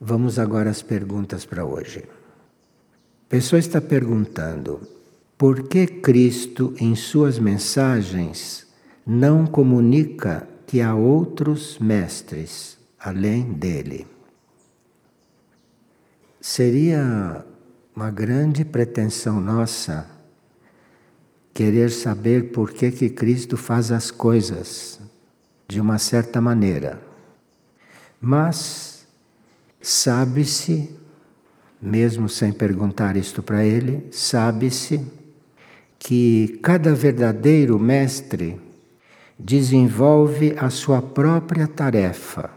Vamos agora às perguntas para hoje. A pessoa está perguntando por que Cristo, em suas mensagens, não comunica que há outros mestres além dele. Seria uma grande pretensão nossa querer saber por que, que Cristo faz as coisas de uma certa maneira. Mas sabe-se, mesmo sem perguntar isto para ele, sabe-se que cada verdadeiro mestre desenvolve a sua própria tarefa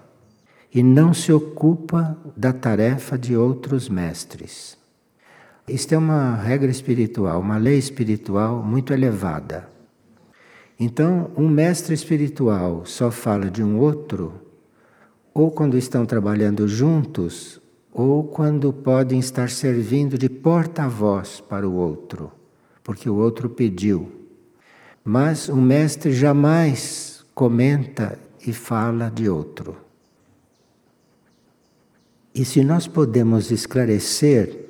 e não se ocupa da tarefa de outros mestres. Isto é uma regra espiritual, uma lei espiritual muito elevada. Então, um mestre espiritual só fala de um outro, ou quando estão trabalhando juntos, ou quando podem estar servindo de porta-voz para o outro, porque o outro pediu. Mas o mestre jamais comenta e fala de outro. E se nós podemos esclarecer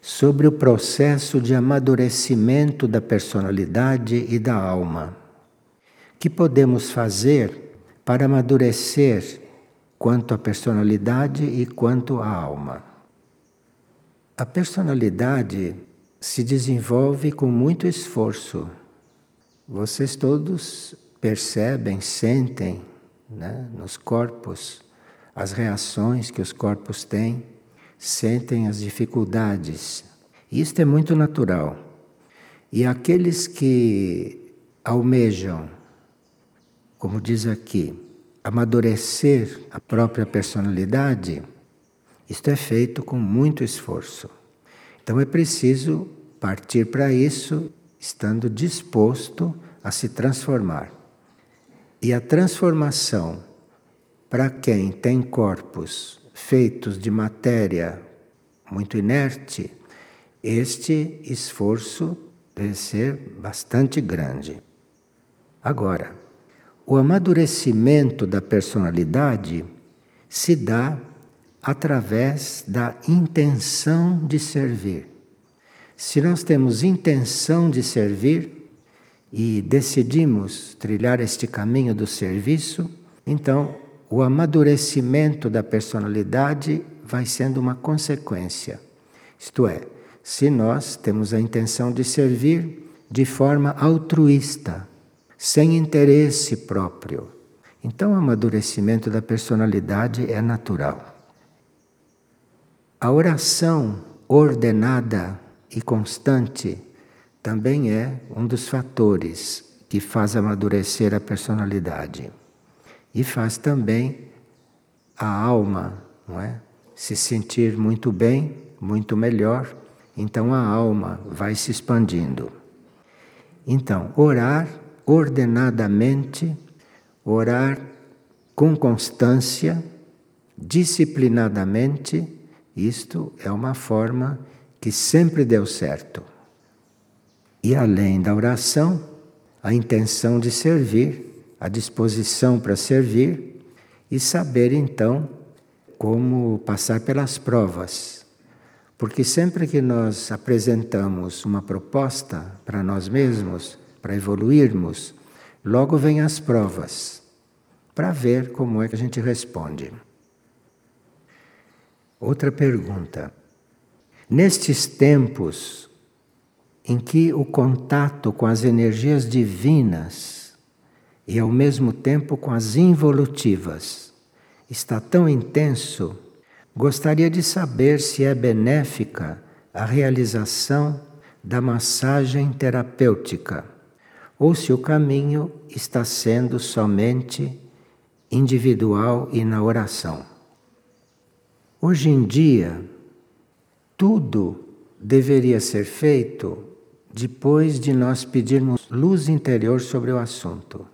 sobre o processo de amadurecimento da personalidade e da alma. Que podemos fazer para amadurecer quanto à personalidade e quanto à alma? A personalidade se desenvolve com muito esforço. Vocês todos percebem, sentem né, nos corpos as reações que os corpos têm sentem as dificuldades. Isto é muito natural. E aqueles que almejam, como diz aqui, amadurecer a própria personalidade, isto é feito com muito esforço. Então é preciso partir para isso estando disposto a se transformar. E a transformação para quem tem corpos feitos de matéria muito inerte, este esforço deve ser bastante grande. Agora, o amadurecimento da personalidade se dá através da intenção de servir. Se nós temos intenção de servir e decidimos trilhar este caminho do serviço, então o amadurecimento da personalidade vai sendo uma consequência. Isto é, se nós temos a intenção de servir de forma altruísta, sem interesse próprio, então o amadurecimento da personalidade é natural. A oração ordenada e constante também é um dos fatores que faz amadurecer a personalidade e faz também a alma, não é? Se sentir muito bem, muito melhor, então a alma vai se expandindo. Então, orar ordenadamente, orar com constância, disciplinadamente, isto é uma forma que sempre deu certo. E além da oração, a intenção de servir a disposição para servir e saber então como passar pelas provas. Porque sempre que nós apresentamos uma proposta para nós mesmos, para evoluirmos, logo vem as provas, para ver como é que a gente responde. Outra pergunta. Nestes tempos em que o contato com as energias divinas e ao mesmo tempo com as involutivas. Está tão intenso, gostaria de saber se é benéfica a realização da massagem terapêutica ou se o caminho está sendo somente individual e na oração. Hoje em dia, tudo deveria ser feito depois de nós pedirmos luz interior sobre o assunto.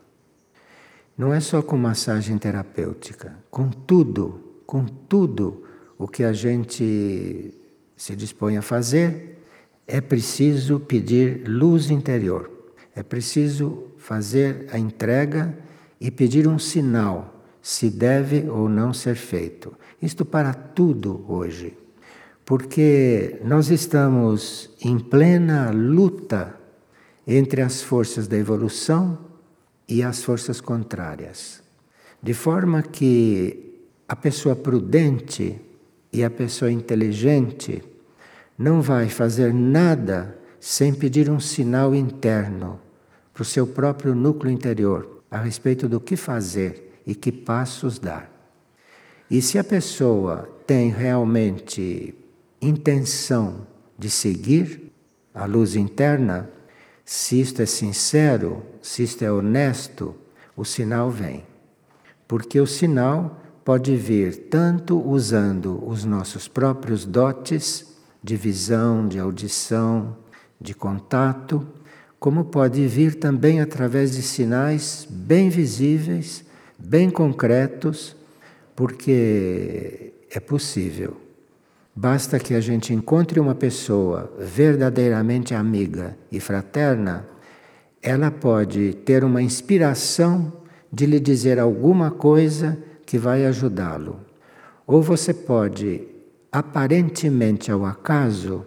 Não é só com massagem terapêutica, com tudo, com tudo o que a gente se dispõe a fazer, é preciso pedir luz interior. É preciso fazer a entrega e pedir um sinal, se deve ou não ser feito. Isto para tudo hoje. Porque nós estamos em plena luta entre as forças da evolução e as forças contrárias. De forma que a pessoa prudente e a pessoa inteligente não vai fazer nada sem pedir um sinal interno para o seu próprio núcleo interior a respeito do que fazer e que passos dar. E se a pessoa tem realmente intenção de seguir a luz interna, se isto é sincero, se isto é honesto, o sinal vem. Porque o sinal pode vir tanto usando os nossos próprios dotes de visão, de audição, de contato, como pode vir também através de sinais bem visíveis, bem concretos, porque é possível. Basta que a gente encontre uma pessoa verdadeiramente amiga e fraterna, ela pode ter uma inspiração de lhe dizer alguma coisa que vai ajudá-lo. Ou você pode aparentemente ao acaso,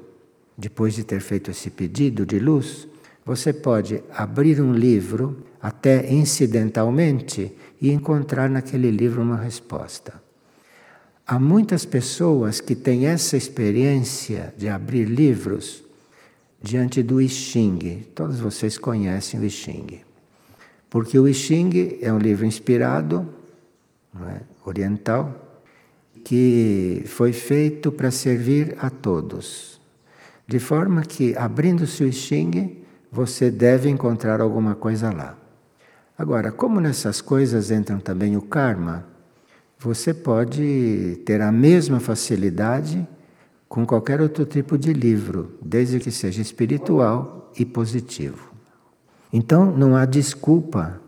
depois de ter feito esse pedido de luz, você pode abrir um livro, até incidentalmente, e encontrar naquele livro uma resposta. Há muitas pessoas que têm essa experiência de abrir livros diante do I Ching. Todos vocês conhecem o I Ching. Porque o I Ching é um livro inspirado, é? oriental, que foi feito para servir a todos. De forma que, abrindo-se o Xing, você deve encontrar alguma coisa lá. Agora, como nessas coisas entram também o karma, você pode ter a mesma facilidade com qualquer outro tipo de livro, desde que seja espiritual e positivo. Então, não há desculpa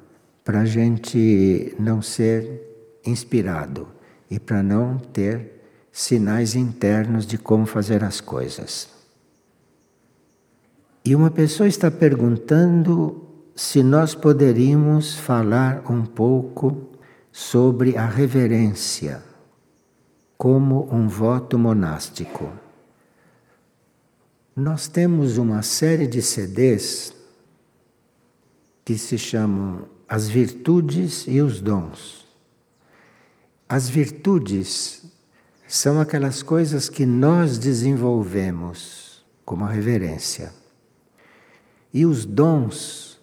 para a gente não ser inspirado e para não ter sinais internos de como fazer as coisas. E uma pessoa está perguntando se nós poderíamos falar um pouco sobre a reverência como um voto monástico. Nós temos uma série de CDs que se chamam As Virtudes e os Dons. As virtudes são aquelas coisas que nós desenvolvemos, como a reverência. E os dons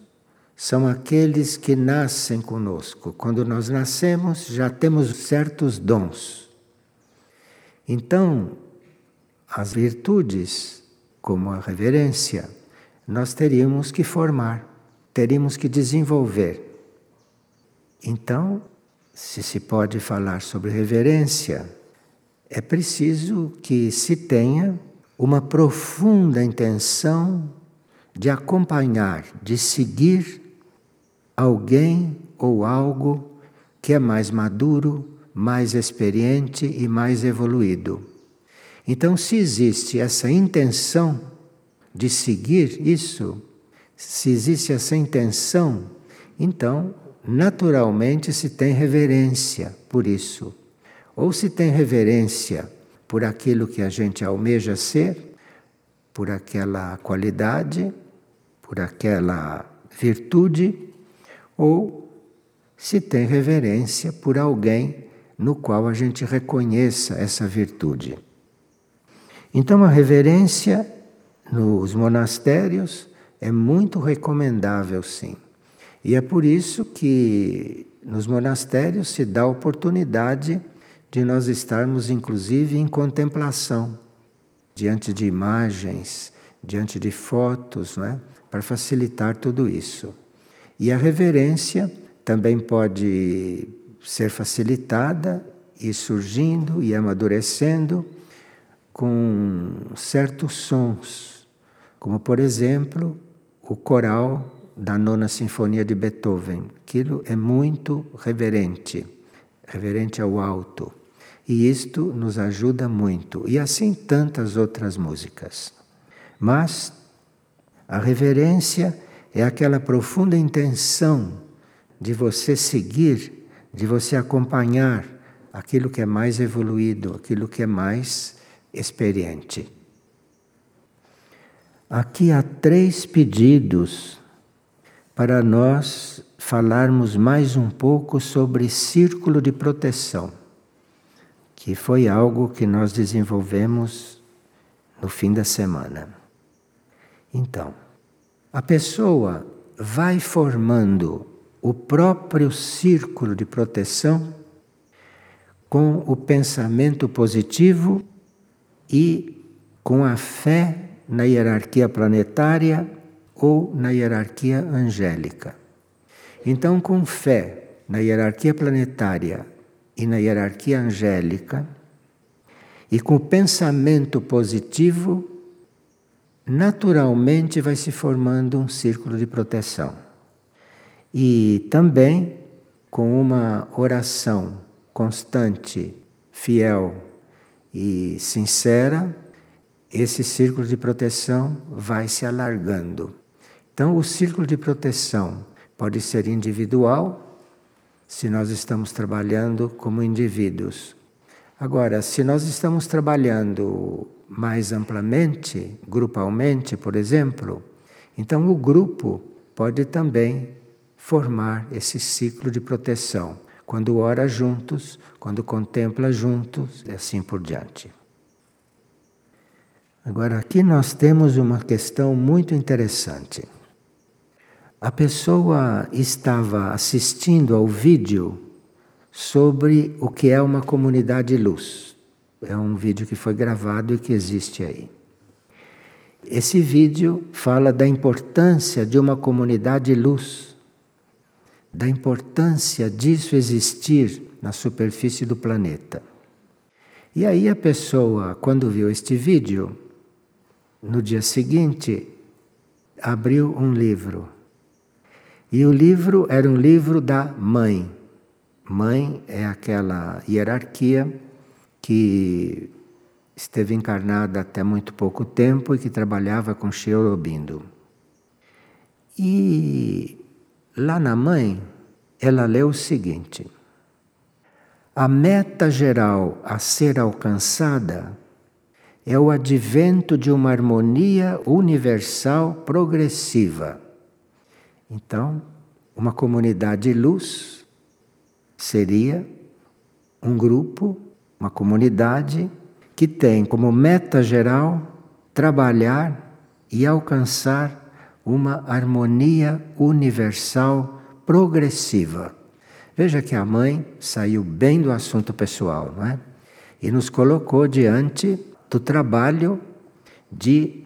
são aqueles que nascem conosco. Quando nós nascemos, já temos certos dons. Então, as virtudes, como a reverência, nós teríamos que formar, teríamos que desenvolver. Então, se se pode falar sobre reverência, é preciso que se tenha uma profunda intenção de acompanhar, de seguir alguém ou algo que é mais maduro, mais experiente e mais evoluído. Então, se existe essa intenção de seguir isso, se existe essa intenção, então naturalmente se tem reverência por isso. Ou se tem reverência por aquilo que a gente almeja ser, por aquela qualidade, por aquela virtude, ou se tem reverência por alguém no qual a gente reconheça essa virtude. Então, a reverência nos monastérios é muito recomendável, sim. E é por isso que nos monastérios se dá a oportunidade de nós estarmos, inclusive, em contemplação, diante de imagens, diante de fotos, né? Para facilitar tudo isso. E a reverência também pode ser facilitada e surgindo e amadurecendo com certos sons, como por exemplo o coral da nona sinfonia de Beethoven. Aquilo é muito reverente, reverente ao alto. E isto nos ajuda muito. E assim tantas outras músicas. Mas a reverência é aquela profunda intenção de você seguir, de você acompanhar aquilo que é mais evoluído, aquilo que é mais experiente. Aqui há três pedidos para nós falarmos mais um pouco sobre círculo de proteção, que foi algo que nós desenvolvemos no fim da semana. Então, a pessoa vai formando o próprio círculo de proteção com o pensamento positivo e com a fé na hierarquia planetária ou na hierarquia angélica. Então, com fé na hierarquia planetária e na hierarquia angélica, e com o pensamento positivo, naturalmente vai se formando um círculo de proteção. E também com uma oração constante, fiel e sincera, esse círculo de proteção vai se alargando. Então, o círculo de proteção pode ser individual, se nós estamos trabalhando como indivíduos. Agora, se nós estamos trabalhando mais amplamente, grupalmente, por exemplo, então o grupo pode também formar esse ciclo de proteção quando ora juntos, quando contempla juntos e assim por diante. Agora, aqui nós temos uma questão muito interessante. A pessoa estava assistindo ao vídeo sobre o que é uma comunidade luz. É um vídeo que foi gravado e que existe aí. Esse vídeo fala da importância de uma comunidade luz da importância disso existir na superfície do planeta. E aí a pessoa, quando viu este vídeo, no dia seguinte, abriu um livro. E o livro era um livro da mãe. Mãe é aquela hierarquia que esteve encarnada até muito pouco tempo e que trabalhava com Sheorobindo. E Lá na mãe, ela leu o seguinte: A meta geral a ser alcançada é o advento de uma harmonia universal progressiva. Então, uma comunidade luz seria um grupo, uma comunidade que tem como meta geral trabalhar e alcançar uma harmonia universal progressiva. Veja que a mãe saiu bem do assunto pessoal, não é? E nos colocou diante do trabalho de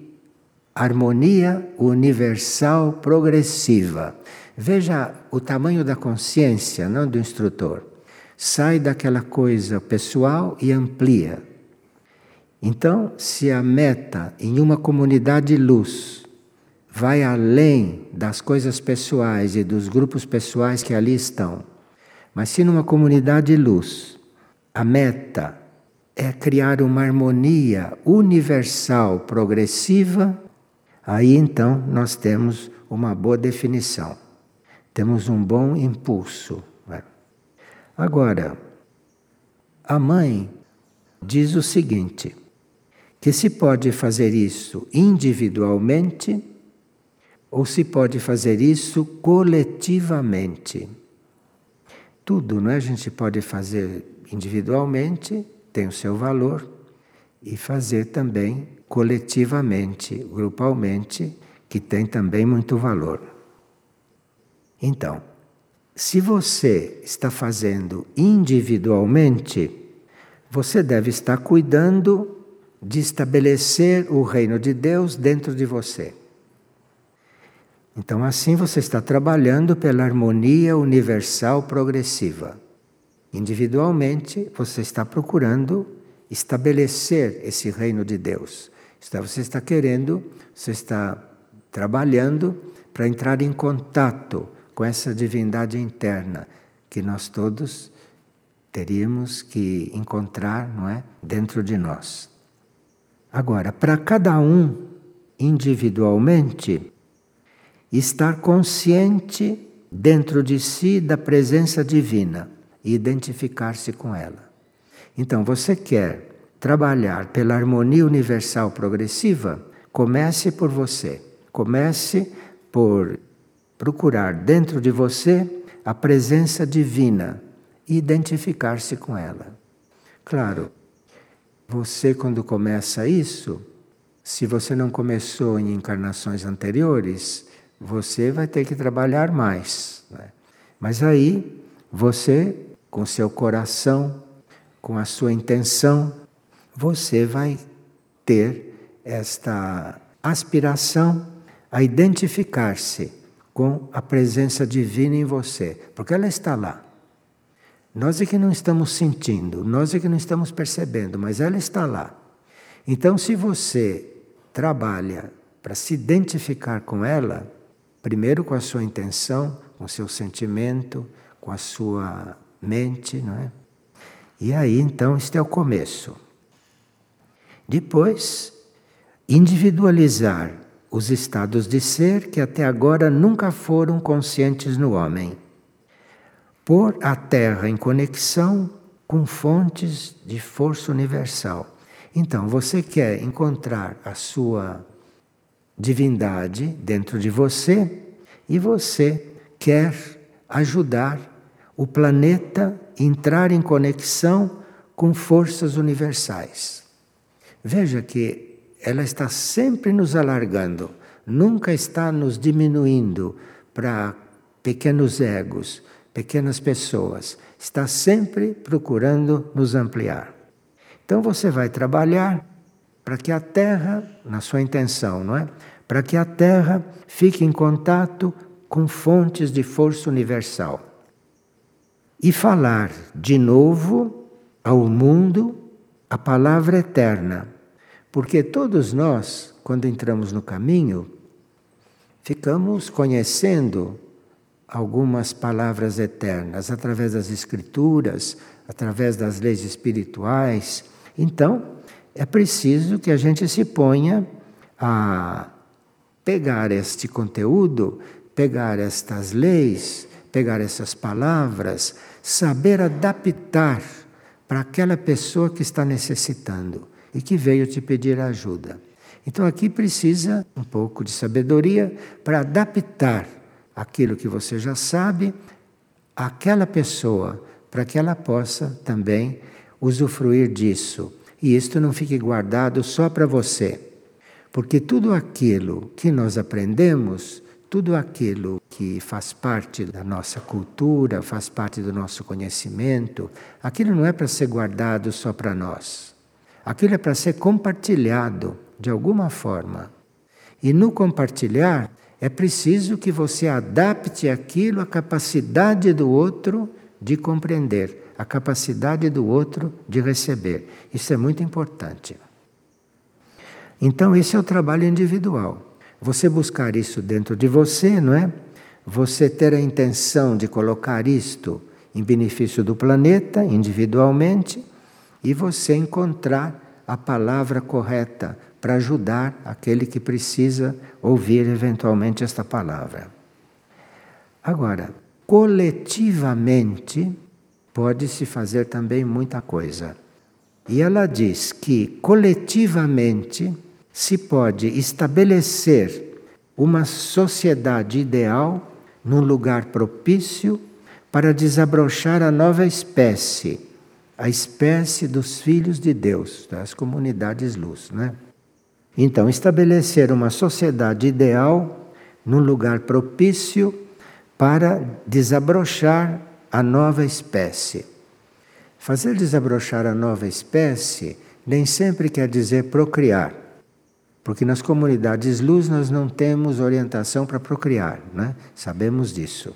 harmonia universal progressiva. Veja o tamanho da consciência, não do instrutor. Sai daquela coisa pessoal e amplia. Então, se a meta em uma comunidade luz vai além das coisas pessoais e dos grupos pessoais que ali estão. Mas se numa comunidade luz a meta é criar uma harmonia universal progressiva, aí então nós temos uma boa definição, temos um bom impulso. Agora, a mãe diz o seguinte: que se pode fazer isso individualmente ou se pode fazer isso coletivamente. Tudo, não é? A gente pode fazer individualmente, tem o seu valor, e fazer também coletivamente, grupalmente, que tem também muito valor. Então, se você está fazendo individualmente, você deve estar cuidando de estabelecer o reino de Deus dentro de você. Então, assim você está trabalhando pela harmonia universal progressiva. Individualmente, você está procurando estabelecer esse reino de Deus. Você está querendo, você está trabalhando para entrar em contato com essa divindade interna que nós todos teríamos que encontrar, não é, dentro de nós. Agora, para cada um individualmente, estar consciente dentro de si da presença divina. e identificar-se com ela. Então, você quer trabalhar pela harmonia universal progressiva? Comece por você. Comece por procurar dentro de você a presença divina e identificar-se com ela. Claro, você, quando começa isso, se você não começou em encarnações anteriores, você vai ter que trabalhar mais. Né? Mas aí, você, com seu coração, com a sua intenção, você vai ter esta aspiração a identificar-se com a presença divina em você, porque ela está lá. Nós é que não estamos sentindo, nós é que não estamos percebendo, mas ela está lá. Então, se você trabalha para se identificar com ela, primeiro com a sua intenção, com o seu sentimento, com a sua mente, não é? E aí, então, este é o começo. Depois, individualizar os estados de ser que até agora nunca foram conscientes no homem pôr a Terra em conexão com fontes de força universal. Então, você quer encontrar a sua divindade dentro de você e você quer ajudar o planeta a entrar em conexão com forças universais. Veja que ela está sempre nos alargando, nunca está nos diminuindo para pequenos egos, pequenas pessoas, está sempre procurando nos ampliar. Então você vai trabalhar para que a Terra, na sua intenção, não é? Para que a Terra fique em contato com fontes de força universal. E falar de novo ao mundo a palavra eterna. Porque todos nós, quando entramos no caminho, ficamos conhecendo algumas palavras eternas através das Escrituras, através das leis espirituais. Então, é preciso que a gente se ponha a pegar este conteúdo, pegar estas leis, pegar essas palavras, saber adaptar para aquela pessoa que está necessitando e que veio te pedir ajuda. Então aqui precisa um pouco de sabedoria para adaptar aquilo que você já sabe àquela pessoa, para que ela possa também usufruir disso. E isto não fique guardado só para você. Porque tudo aquilo que nós aprendemos, tudo aquilo que faz parte da nossa cultura, faz parte do nosso conhecimento, aquilo não é para ser guardado só para nós. Aquilo é para ser compartilhado de alguma forma. E no compartilhar, é preciso que você adapte aquilo à capacidade do outro de compreender, à capacidade do outro de receber. Isso é muito importante. Então, esse é o trabalho individual. Você buscar isso dentro de você, não é? Você ter a intenção de colocar isto em benefício do planeta, individualmente, e você encontrar a palavra correta para ajudar aquele que precisa ouvir eventualmente esta palavra. Agora, coletivamente, pode-se fazer também muita coisa. E ela diz que coletivamente se pode estabelecer uma sociedade ideal num lugar propício para desabrochar a nova espécie, a espécie dos filhos de Deus, das comunidades luz, né? Então, estabelecer uma sociedade ideal num lugar propício para desabrochar a nova espécie. Fazer desabrochar a nova espécie nem sempre quer dizer procriar, porque nas comunidades luz nós não temos orientação para procriar, né? sabemos disso.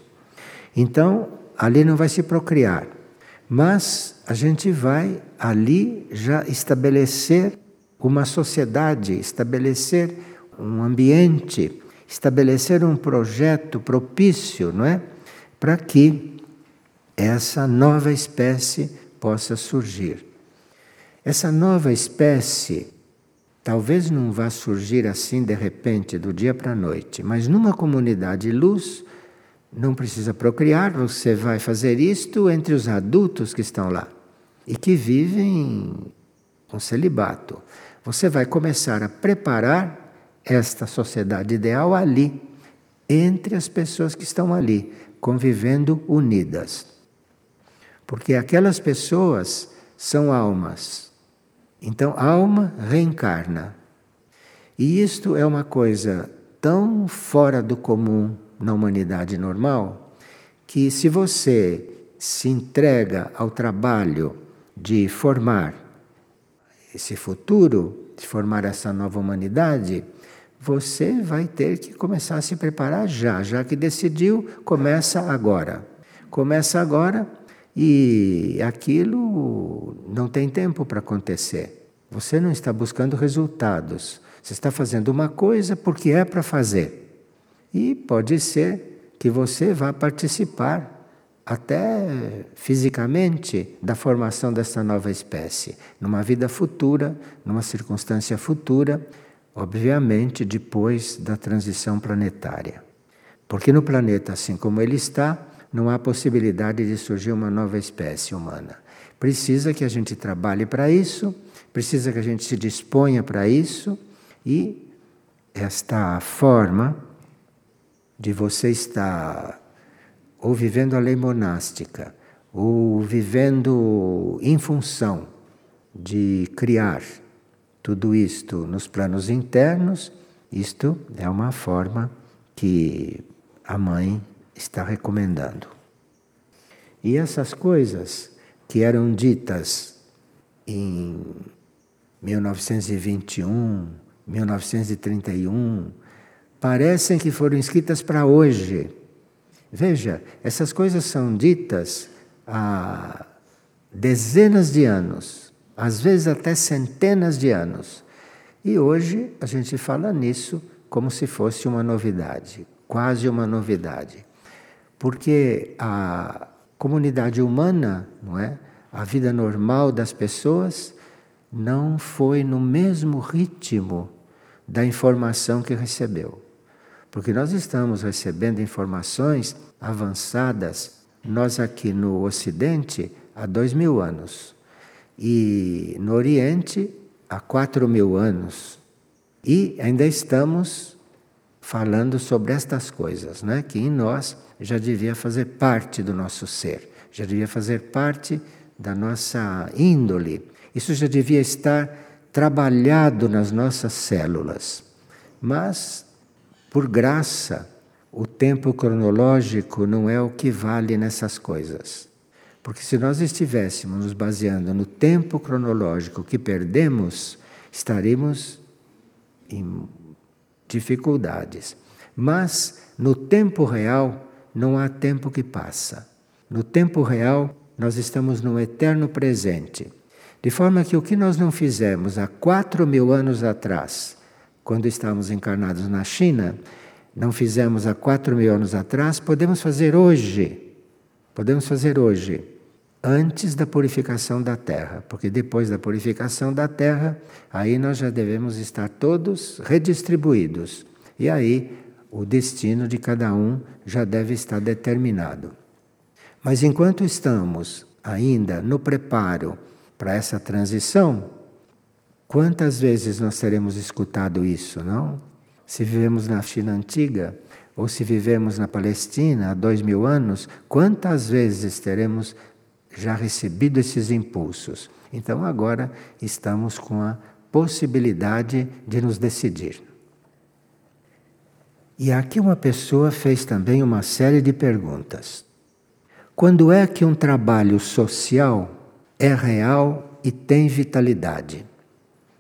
Então, ali não vai se procriar, mas a gente vai ali já estabelecer uma sociedade, estabelecer um ambiente, estabelecer um projeto propício, não é? Para que essa nova espécie possa surgir. Essa nova espécie talvez não vá surgir assim de repente, do dia para a noite, mas numa comunidade luz, não precisa procriar, você vai fazer isto entre os adultos que estão lá e que vivem com celibato. Você vai começar a preparar esta sociedade ideal ali, entre as pessoas que estão ali, convivendo unidas. Porque aquelas pessoas são almas. Então, alma reencarna. E isto é uma coisa tão fora do comum na humanidade normal que, se você se entrega ao trabalho de formar esse futuro, de formar essa nova humanidade, você vai ter que começar a se preparar já, já que decidiu, começa agora. Começa agora e aquilo não tem tempo para acontecer. Você não está buscando resultados. Você está fazendo uma coisa porque é para fazer. E pode ser que você vá participar até fisicamente da formação dessa nova espécie, numa vida futura, numa circunstância futura, obviamente depois da transição planetária. Porque no planeta assim como ele está, não há possibilidade de surgir uma nova espécie humana. Precisa que a gente trabalhe para isso, precisa que a gente se disponha para isso e esta forma de você estar ou vivendo a lei monástica, ou vivendo em função de criar tudo isto nos planos internos, isto é uma forma que a mãe está recomendando. E essas coisas que eram ditas em 1921, 1931, parecem que foram escritas para hoje. Veja, essas coisas são ditas há dezenas de anos, às vezes até centenas de anos. E hoje a gente fala nisso como se fosse uma novidade, quase uma novidade. Porque a comunidade humana, não é? A vida normal das pessoas não foi no mesmo ritmo da informação que recebeu. Porque nós estamos recebendo informações avançadas, nós aqui no Ocidente, há dois mil anos, e no Oriente, há quatro mil anos. E ainda estamos falando sobre estas coisas, né? que em nós já devia fazer parte do nosso ser, já devia fazer parte da nossa índole. Isso já devia estar trabalhado nas nossas células. Mas por graça, o tempo cronológico não é o que vale nessas coisas. Porque se nós estivéssemos nos baseando no tempo cronológico que perdemos, estaremos em dificuldades. Mas no tempo real não há tempo que passa. No tempo real nós estamos no eterno presente. De forma que o que nós não fizemos há quatro mil anos atrás, quando estávamos encarnados na China, não fizemos há quatro mil anos atrás, podemos fazer hoje. Podemos fazer hoje, antes da purificação da Terra, porque depois da purificação da Terra, aí nós já devemos estar todos redistribuídos. E aí o destino de cada um já deve estar determinado. Mas enquanto estamos ainda no preparo para essa transição, Quantas vezes nós teremos escutado isso, não? Se vivemos na China antiga, ou se vivemos na Palestina há dois mil anos, quantas vezes teremos já recebido esses impulsos? Então agora estamos com a possibilidade de nos decidir. E aqui uma pessoa fez também uma série de perguntas. Quando é que um trabalho social é real e tem vitalidade?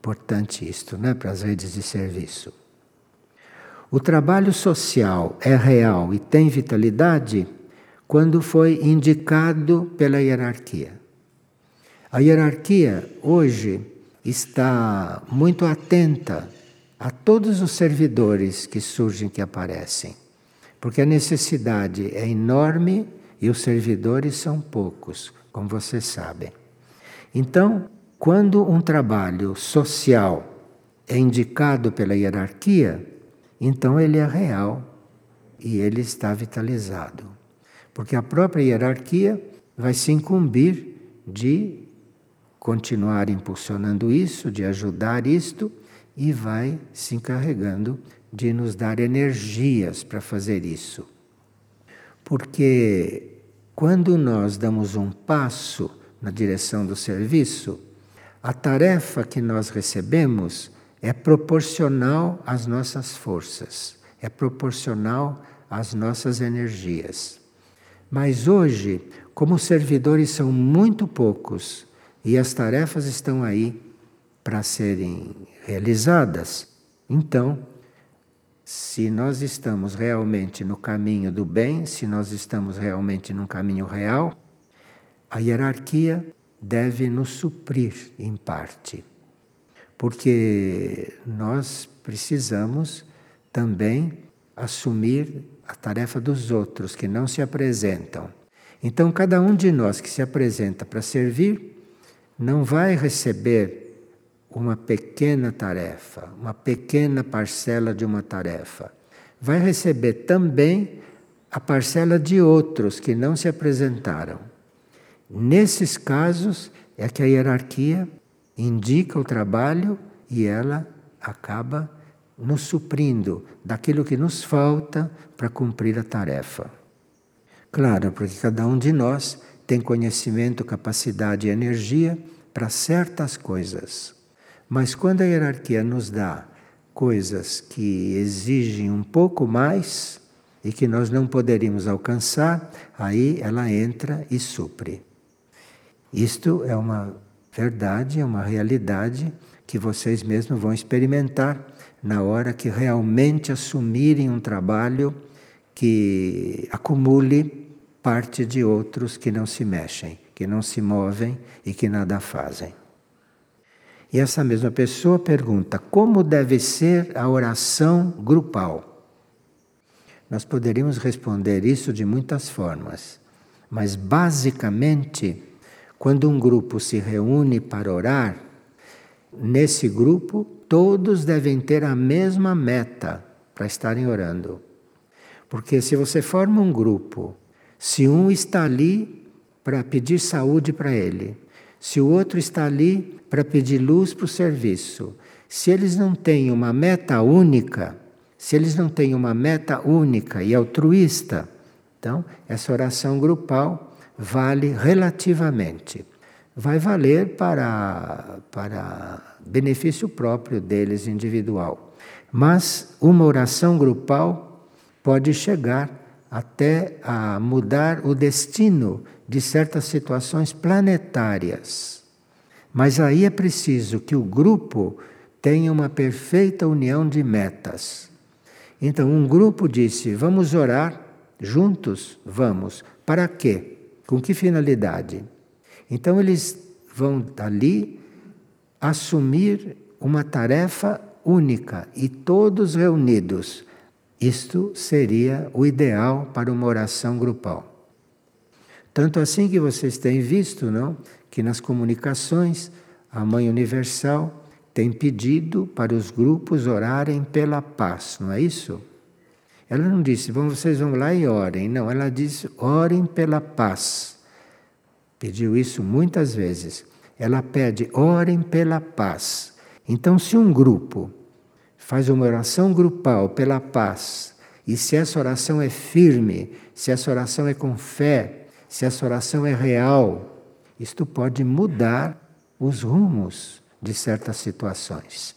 Importante isto, né, para as redes de serviço. O trabalho social é real e tem vitalidade quando foi indicado pela hierarquia. A hierarquia hoje está muito atenta a todos os servidores que surgem, que aparecem, porque a necessidade é enorme e os servidores são poucos, como vocês sabem. Então, quando um trabalho social é indicado pela hierarquia, então ele é real e ele está vitalizado. Porque a própria hierarquia vai se incumbir de continuar impulsionando isso, de ajudar isto e vai se encarregando de nos dar energias para fazer isso. Porque quando nós damos um passo na direção do serviço, a tarefa que nós recebemos é proporcional às nossas forças, é proporcional às nossas energias. Mas hoje, como os servidores são muito poucos e as tarefas estão aí para serem realizadas, então, se nós estamos realmente no caminho do bem, se nós estamos realmente no caminho real, a hierarquia deve nos suprir em parte. Porque nós precisamos também assumir a tarefa dos outros que não se apresentam. Então, cada um de nós que se apresenta para servir não vai receber uma pequena tarefa, uma pequena parcela de uma tarefa. Vai receber também a parcela de outros que não se apresentaram. Nesses casos é que a hierarquia indica o trabalho e ela acaba nos suprindo daquilo que nos falta para cumprir a tarefa. Claro, porque cada um de nós tem conhecimento, capacidade e energia para certas coisas. Mas quando a hierarquia nos dá coisas que exigem um pouco mais e que nós não poderíamos alcançar, aí ela entra e supre. Isto é uma verdade, é uma realidade que vocês mesmos vão experimentar na hora que realmente assumirem um trabalho que acumule parte de outros que não se mexem, que não se movem e que nada fazem. E essa mesma pessoa pergunta: como deve ser a oração grupal? Nós poderíamos responder isso de muitas formas, mas basicamente quando um grupo se reúne para orar, nesse grupo todos devem ter a mesma meta para estarem orando. Porque se você forma um grupo, se um está ali para pedir saúde para ele, se o outro está ali para pedir luz para o serviço, se eles não têm uma meta única, se eles não têm uma meta única e altruísta, então essa oração grupal vale relativamente. Vai valer para, para benefício próprio deles individual. Mas uma oração grupal pode chegar até a mudar o destino de certas situações planetárias. Mas aí é preciso que o grupo tenha uma perfeita união de metas. Então, um grupo disse: vamos orar juntos? Vamos. Para quê? Com que finalidade? Então eles vão ali assumir uma tarefa única e todos reunidos. Isto seria o ideal para uma oração grupal. Tanto assim que vocês têm visto, não, que nas comunicações a Mãe Universal tem pedido para os grupos orarem pela paz, não é isso? Ela não disse, vão, vocês vão lá e orem. Não, ela disse, orem pela paz. Pediu isso muitas vezes. Ela pede, orem pela paz. Então, se um grupo faz uma oração grupal pela paz, e se essa oração é firme, se essa oração é com fé, se essa oração é real, isto pode mudar os rumos de certas situações.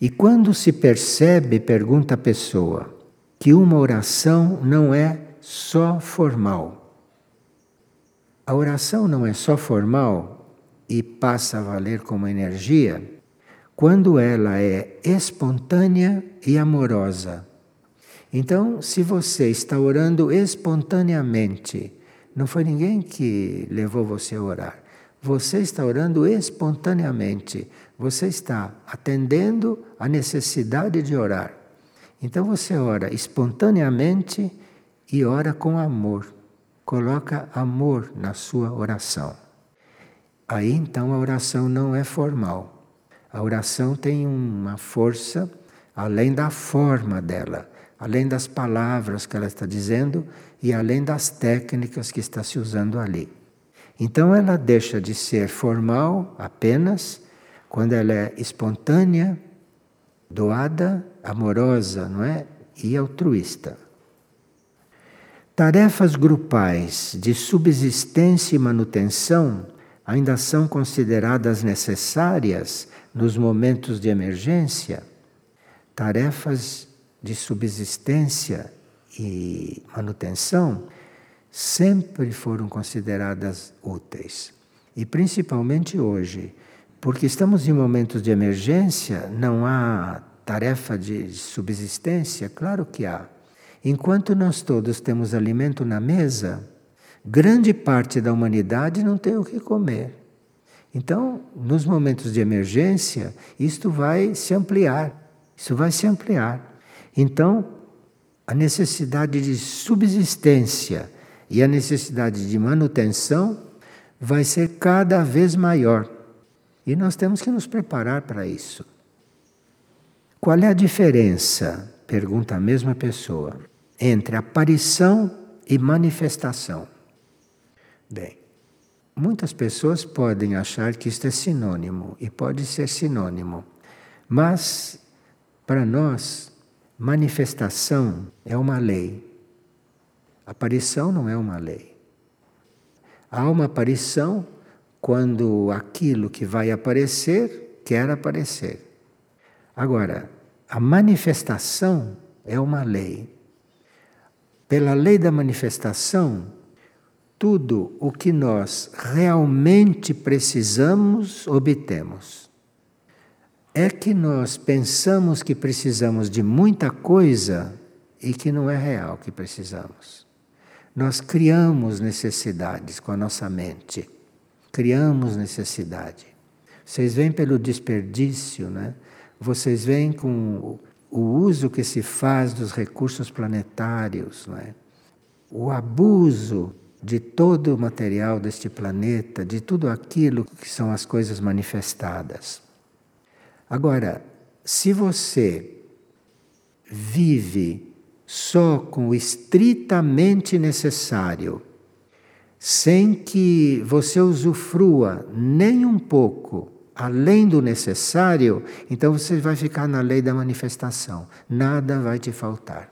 E quando se percebe, pergunta a pessoa, que uma oração não é só formal. A oração não é só formal e passa a valer como energia quando ela é espontânea e amorosa. Então, se você está orando espontaneamente, não foi ninguém que levou você a orar. Você está orando espontaneamente. Você está atendendo a necessidade de orar. Então você ora espontaneamente e ora com amor. Coloca amor na sua oração. Aí então a oração não é formal. A oração tem uma força além da forma dela. além das palavras que ela está dizendo e além das técnicas que está se usando ali. Então ela deixa de ser formal apenas quando ela é espontânea, doada, amorosa, não é? E altruísta. Tarefas grupais de subsistência e manutenção ainda são consideradas necessárias nos momentos de emergência. Tarefas de subsistência e manutenção sempre foram consideradas úteis. E principalmente hoje, porque estamos em momentos de emergência, não há tarefa de subsistência? Claro que há. Enquanto nós todos temos alimento na mesa, grande parte da humanidade não tem o que comer. Então, nos momentos de emergência, isto vai se ampliar. Isso vai se ampliar. Então, a necessidade de subsistência e a necessidade de manutenção vai ser cada vez maior. E nós temos que nos preparar para isso. Qual é a diferença, pergunta a mesma pessoa, entre aparição e manifestação? Bem, muitas pessoas podem achar que isto é sinônimo, e pode ser sinônimo, mas para nós, manifestação é uma lei. Aparição não é uma lei. Há uma aparição quando aquilo que vai aparecer quer aparecer. Agora, a manifestação é uma lei. Pela lei da manifestação, tudo o que nós realmente precisamos, obtemos. É que nós pensamos que precisamos de muita coisa e que não é real que precisamos. Nós criamos necessidades com a nossa mente. Criamos necessidade. Vocês vêm pelo desperdício, né? Vocês vêm com o uso que se faz dos recursos planetários, não é? O abuso de todo o material deste planeta, de tudo aquilo que são as coisas manifestadas. Agora, se você vive só com o estritamente necessário, sem que você usufrua nem um pouco além do necessário, então você vai ficar na lei da manifestação. Nada vai te faltar.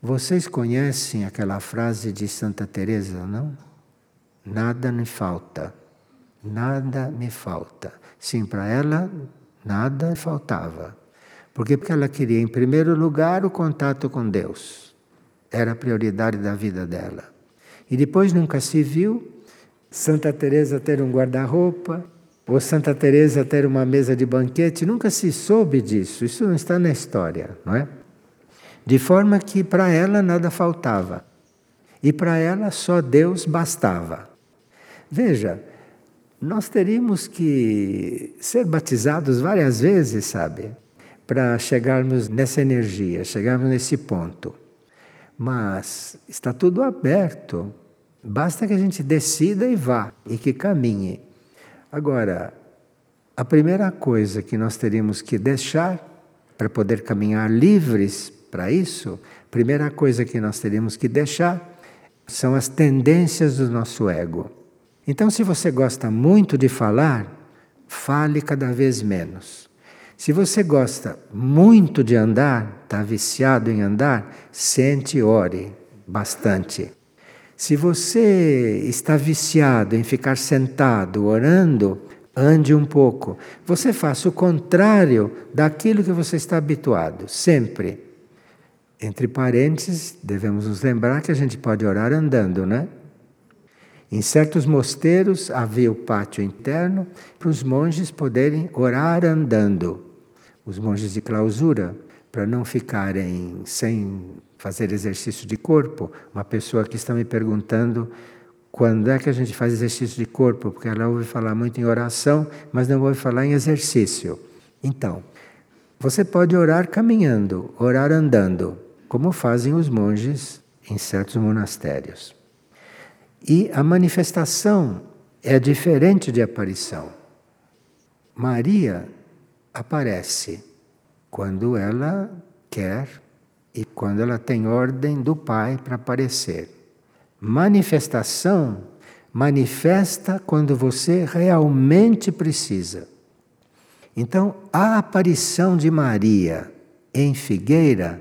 Vocês conhecem aquela frase de Santa Teresa, não? Nada me falta. Nada me falta. Sim, para ela nada faltava. Porque ela queria, em primeiro lugar, o contato com Deus. Era a prioridade da vida dela. E depois nunca se viu Santa Teresa ter um guarda-roupa, ou Santa Teresa ter uma mesa de banquete, nunca se soube disso. Isso não está na história, não é? De forma que para ela nada faltava. E para ela só Deus bastava. Veja, nós teríamos que ser batizados várias vezes, sabe? para chegarmos nessa energia, chegarmos nesse ponto. Mas está tudo aberto. Basta que a gente decida e vá e que caminhe. Agora, a primeira coisa que nós teríamos que deixar para poder caminhar livres para isso, primeira coisa que nós teríamos que deixar são as tendências do nosso ego. Então, se você gosta muito de falar, fale cada vez menos. Se você gosta muito de andar, está viciado em andar, sente e ore bastante. Se você está viciado em ficar sentado orando, ande um pouco. Você faça o contrário daquilo que você está habituado, sempre. Entre parênteses, devemos nos lembrar que a gente pode orar andando, né? Em certos mosteiros havia o pátio interno para os monges poderem orar andando os monges de clausura, para não ficarem sem fazer exercício de corpo. Uma pessoa que está me perguntando quando é que a gente faz exercício de corpo, porque ela ouve falar muito em oração, mas não ouve falar em exercício. Então, você pode orar caminhando, orar andando, como fazem os monges em certos monastérios. E a manifestação é diferente de aparição. Maria aparece quando ela quer e quando ela tem ordem do Pai para aparecer. Manifestação manifesta quando você realmente precisa. Então, a aparição de Maria em Figueira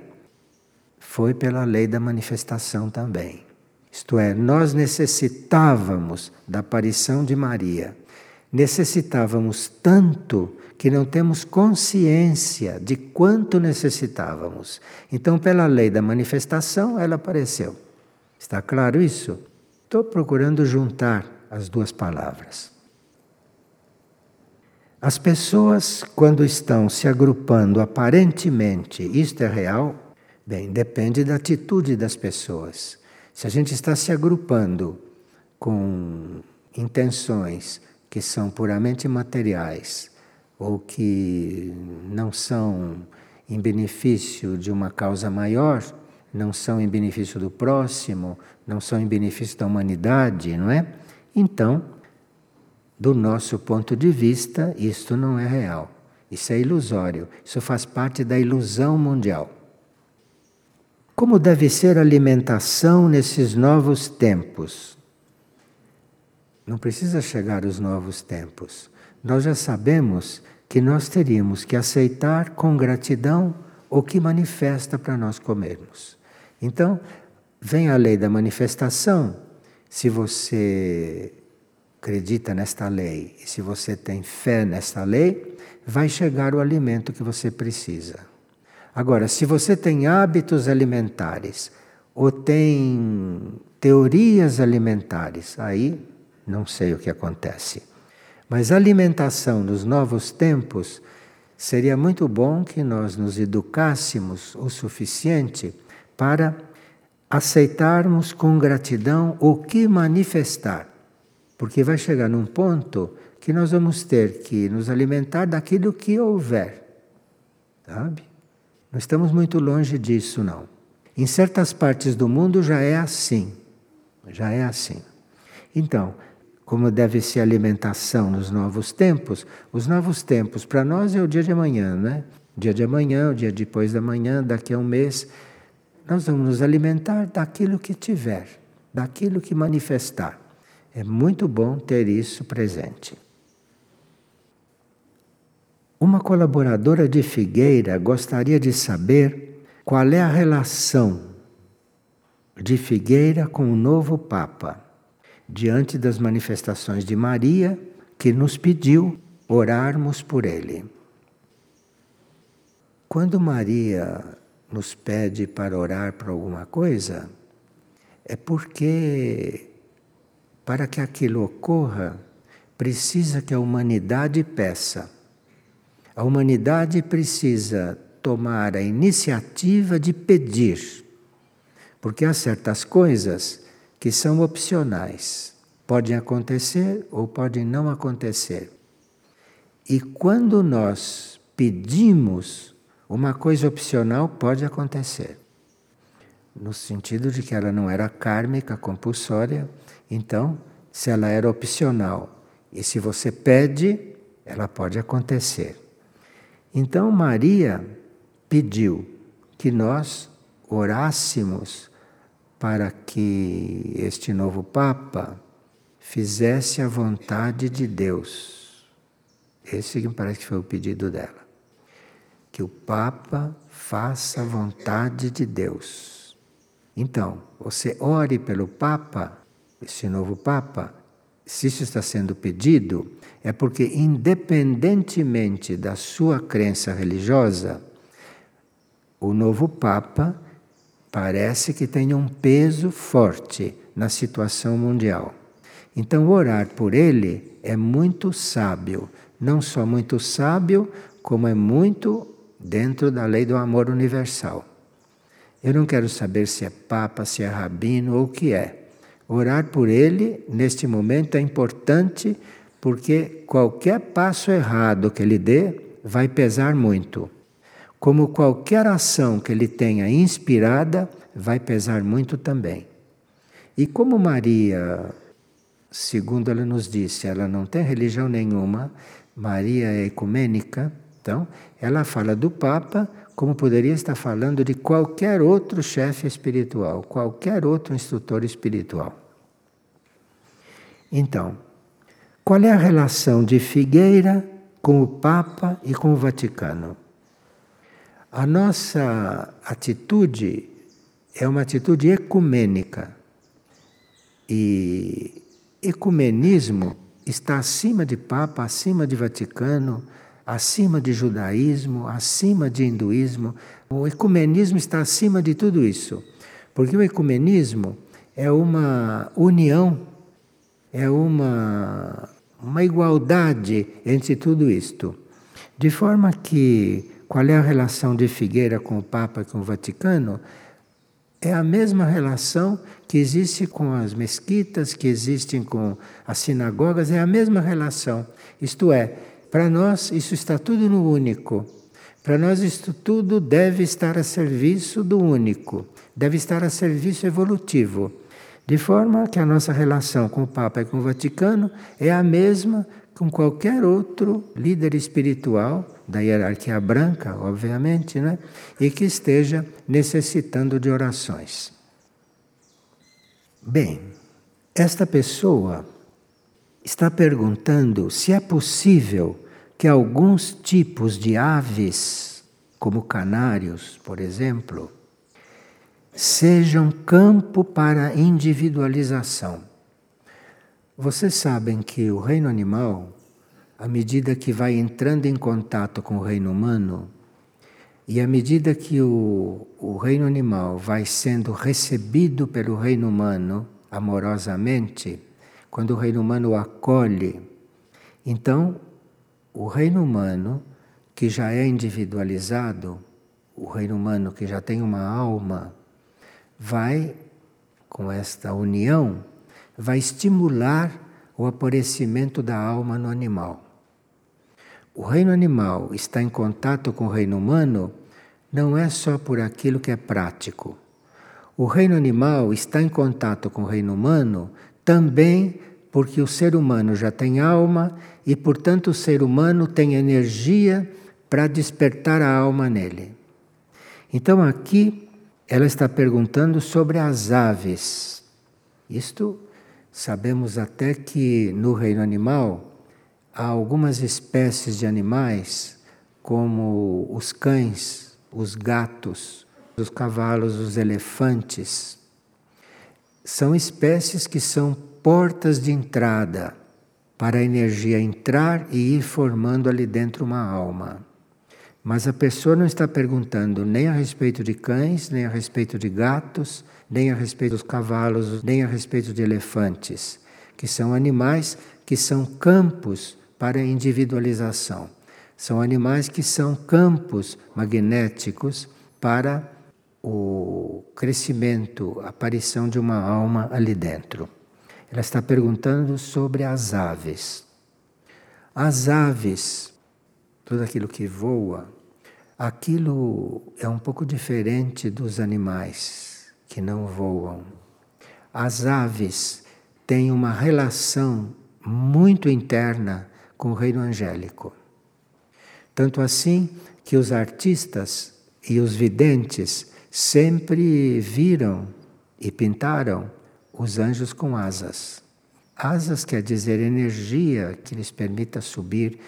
foi pela lei da manifestação também. Isto é, nós necessitávamos da aparição de Maria. Necessitávamos tanto que não temos consciência de quanto necessitávamos. Então, pela lei da manifestação, ela apareceu. Está claro isso? Estou procurando juntar as duas palavras. As pessoas, quando estão se agrupando aparentemente, isto é real? Bem, depende da atitude das pessoas. Se a gente está se agrupando com intenções que são puramente materiais, ou que não são em benefício de uma causa maior, não são em benefício do próximo, não são em benefício da humanidade, não é? Então, do nosso ponto de vista, isto não é real. Isso é ilusório. Isso faz parte da ilusão mundial. Como deve ser a alimentação nesses novos tempos? Não precisa chegar os novos tempos. Nós já sabemos que nós teríamos que aceitar com gratidão o que manifesta para nós comermos. Então, vem a lei da manifestação. Se você acredita nesta lei e se você tem fé nesta lei, vai chegar o alimento que você precisa. Agora, se você tem hábitos alimentares ou tem teorias alimentares, aí não sei o que acontece. Mas alimentação nos novos tempos seria muito bom que nós nos educássemos o suficiente para aceitarmos com gratidão o que manifestar. Porque vai chegar num ponto que nós vamos ter que nos alimentar daquilo que houver. Sabe? Não estamos muito longe disso, não. Em certas partes do mundo já é assim. Já é assim. Então, como deve ser a alimentação nos novos tempos, os novos tempos para nós é o dia de amanhã, né? O dia de amanhã, o dia depois da manhã, daqui a um mês. Nós vamos nos alimentar daquilo que tiver, daquilo que manifestar. É muito bom ter isso presente. Uma colaboradora de Figueira gostaria de saber qual é a relação de Figueira com o novo Papa diante das manifestações de Maria, que nos pediu orarmos por ele. Quando Maria nos pede para orar por alguma coisa, é porque, para que aquilo ocorra, precisa que a humanidade peça. A humanidade precisa tomar a iniciativa de pedir, porque há certas coisas que são opcionais. Podem acontecer ou podem não acontecer. E quando nós pedimos, uma coisa opcional pode acontecer. No sentido de que ela não era kármica, compulsória, então, se ela era opcional e se você pede, ela pode acontecer. Então, Maria pediu que nós orássemos para que este novo Papa fizesse a vontade de Deus. Esse me parece que foi o pedido dela. Que o Papa faça a vontade de Deus. Então, você ore pelo Papa, esse novo Papa, se isso está sendo pedido, é porque, independentemente da sua crença religiosa, o novo Papa parece que tem um peso forte na situação mundial. Então, orar por ele é muito sábio, não só muito sábio, como é muito dentro da lei do amor universal. Eu não quero saber se é papa, se é rabino ou o que é. Orar por ele neste momento é importante porque qualquer passo errado que ele dê vai pesar muito como qualquer ação que ele tenha inspirada, vai pesar muito também. E como Maria, segundo ela nos disse, ela não tem religião nenhuma, Maria é ecumênica, Então, ela fala do Papa como poderia estar falando de qualquer outro chefe espiritual, qualquer outro instrutor espiritual. Então, qual é a relação de Figueira com o Papa e com o Vaticano? A nossa atitude é uma atitude ecumênica. E ecumenismo está acima de Papa, acima de Vaticano, acima de judaísmo, acima de hinduísmo. O ecumenismo está acima de tudo isso. Porque o ecumenismo é uma união, é uma, uma igualdade entre tudo isto. De forma que qual é a relação de Figueira com o Papa e com o Vaticano? É a mesma relação que existe com as mesquitas, que existem com as sinagogas, é a mesma relação. Isto é, para nós isso está tudo no único. Para nós isto tudo deve estar a serviço do único, deve estar a serviço evolutivo. De forma que a nossa relação com o Papa e com o Vaticano é a mesma com qualquer outro líder espiritual da hierarquia branca, obviamente, né? e que esteja necessitando de orações. Bem, esta pessoa está perguntando se é possível que alguns tipos de aves, como canários, por exemplo, sejam campo para individualização. Vocês sabem que o reino animal, à medida que vai entrando em contato com o reino humano, e à medida que o, o reino animal vai sendo recebido pelo reino humano amorosamente, quando o reino humano o acolhe, então o reino humano, que já é individualizado, o reino humano que já tem uma alma, vai, com esta união, vai estimular o aparecimento da alma no animal. O reino animal está em contato com o reino humano não é só por aquilo que é prático. O reino animal está em contato com o reino humano também porque o ser humano já tem alma e, portanto, o ser humano tem energia para despertar a alma nele. Então, aqui ela está perguntando sobre as aves. Isto Sabemos até que no reino animal há algumas espécies de animais, como os cães, os gatos, os cavalos, os elefantes. São espécies que são portas de entrada para a energia entrar e ir formando ali dentro uma alma. Mas a pessoa não está perguntando nem a respeito de cães, nem a respeito de gatos, nem a respeito dos cavalos, nem a respeito de elefantes, que são animais que são campos para individualização. São animais que são campos magnéticos para o crescimento, a aparição de uma alma ali dentro. Ela está perguntando sobre as aves. As aves, tudo aquilo que voa, aquilo é um pouco diferente dos animais que não voam. As aves têm uma relação muito interna com o reino angélico. Tanto assim que os artistas e os videntes sempre viram e pintaram os anjos com asas. Asas quer dizer energia que lhes permita subir,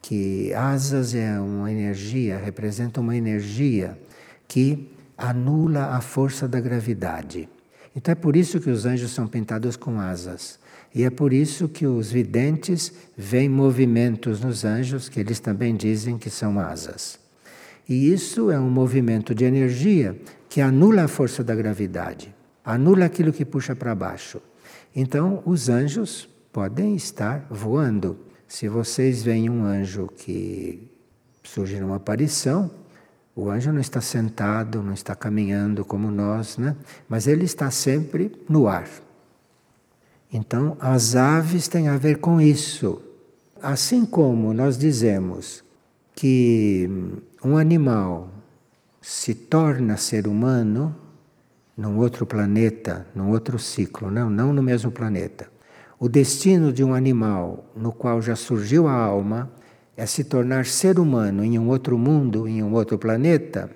que asas é uma energia, representa uma energia que anula a força da gravidade. Então é por isso que os anjos são pintados com asas. E é por isso que os videntes veem movimentos nos anjos que eles também dizem que são asas. E isso é um movimento de energia que anula a força da gravidade, anula aquilo que puxa para baixo. Então, os anjos podem estar voando. Se vocês veem um anjo que surge numa aparição, o anjo não está sentado, não está caminhando como nós, né? mas ele está sempre no ar. Então, as aves têm a ver com isso. Assim como nós dizemos que um animal se torna ser humano num outro planeta, num outro ciclo, não, não no mesmo planeta. O destino de um animal no qual já surgiu a alma é se tornar ser humano em um outro mundo, em um outro planeta,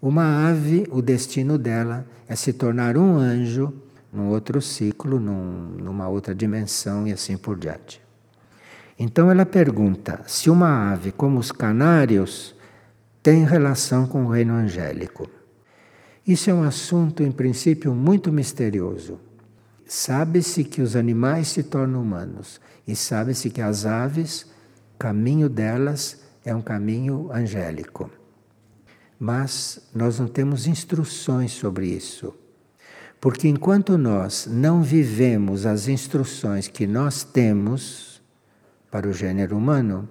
uma ave, o destino dela é se tornar um anjo num outro ciclo, num, numa outra dimensão e assim por diante. Então ela pergunta se uma ave como os canários tem relação com o reino angélico. Isso é um assunto, em princípio, muito misterioso. Sabe-se que os animais se tornam humanos e sabe-se que as aves, caminho delas é um caminho angélico. Mas nós não temos instruções sobre isso. Porque enquanto nós não vivemos as instruções que nós temos para o gênero humano,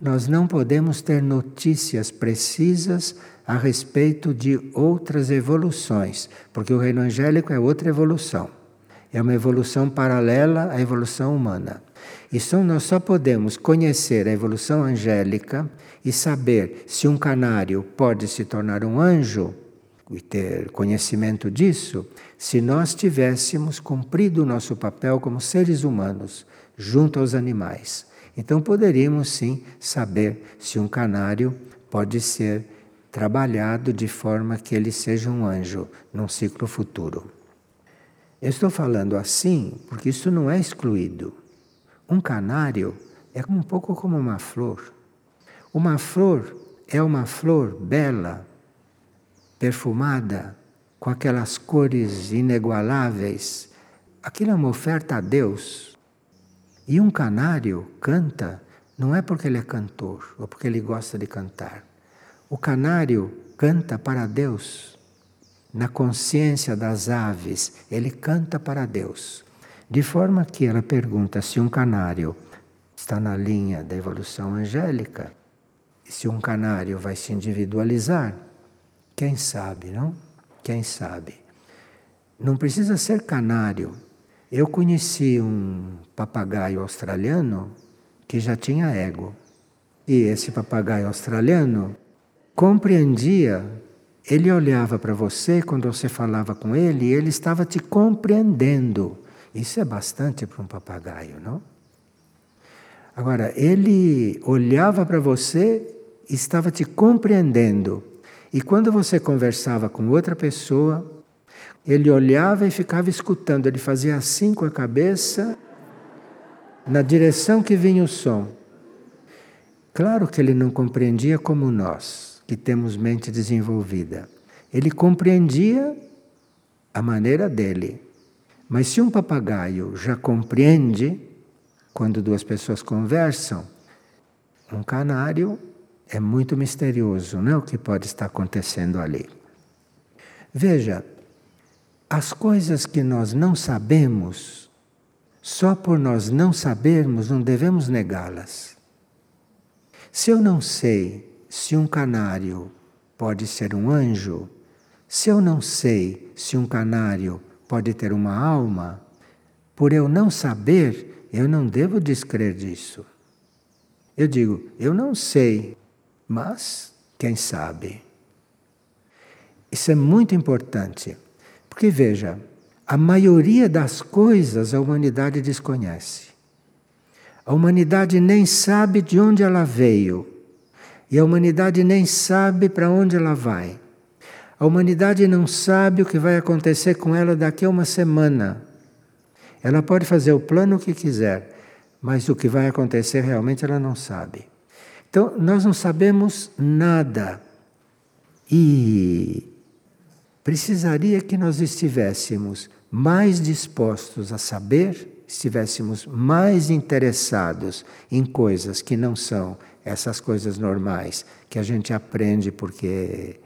nós não podemos ter notícias precisas a respeito de outras evoluções, porque o reino angélico é outra evolução. É uma evolução paralela à evolução humana. Só nós só podemos conhecer a evolução angélica e saber se um canário pode se tornar um anjo e ter conhecimento disso, se nós tivéssemos cumprido o nosso papel como seres humanos junto aos animais. Então poderíamos sim saber se um canário pode ser trabalhado de forma que ele seja um anjo num ciclo futuro. Eu estou falando assim porque isso não é excluído. Um canário é um pouco como uma flor. Uma flor é uma flor bela, perfumada, com aquelas cores inigualáveis. Aquilo é uma oferta a Deus. E um canário canta não é porque ele é cantor ou porque ele gosta de cantar. O canário canta para Deus. Na consciência das aves, ele canta para Deus. De forma que ela pergunta se um canário está na linha da evolução angélica, se um canário vai se individualizar, quem sabe, não? Quem sabe? Não precisa ser canário. Eu conheci um papagaio australiano que já tinha ego. E esse papagaio australiano compreendia, ele olhava para você quando você falava com ele, e ele estava te compreendendo. Isso é bastante para um papagaio, não? Agora, ele olhava para você e estava te compreendendo. E quando você conversava com outra pessoa, ele olhava e ficava escutando, ele fazia assim com a cabeça, na direção que vinha o som. Claro que ele não compreendia como nós, que temos mente desenvolvida. Ele compreendia a maneira dele. Mas se um papagaio já compreende, quando duas pessoas conversam, um canário é muito misterioso, não é o que pode estar acontecendo ali. Veja, as coisas que nós não sabemos, só por nós não sabermos, não devemos negá-las. Se eu não sei se um canário pode ser um anjo, se eu não sei se um canário pode ter uma alma, por eu não saber, eu não devo descrer disso. Eu digo, eu não sei, mas quem sabe? Isso é muito importante, porque veja, a maioria das coisas a humanidade desconhece. A humanidade nem sabe de onde ela veio, e a humanidade nem sabe para onde ela vai. A humanidade não sabe o que vai acontecer com ela daqui a uma semana. Ela pode fazer o plano que quiser, mas o que vai acontecer realmente ela não sabe. Então, nós não sabemos nada. E precisaria que nós estivéssemos mais dispostos a saber, estivéssemos mais interessados em coisas que não são essas coisas normais que a gente aprende porque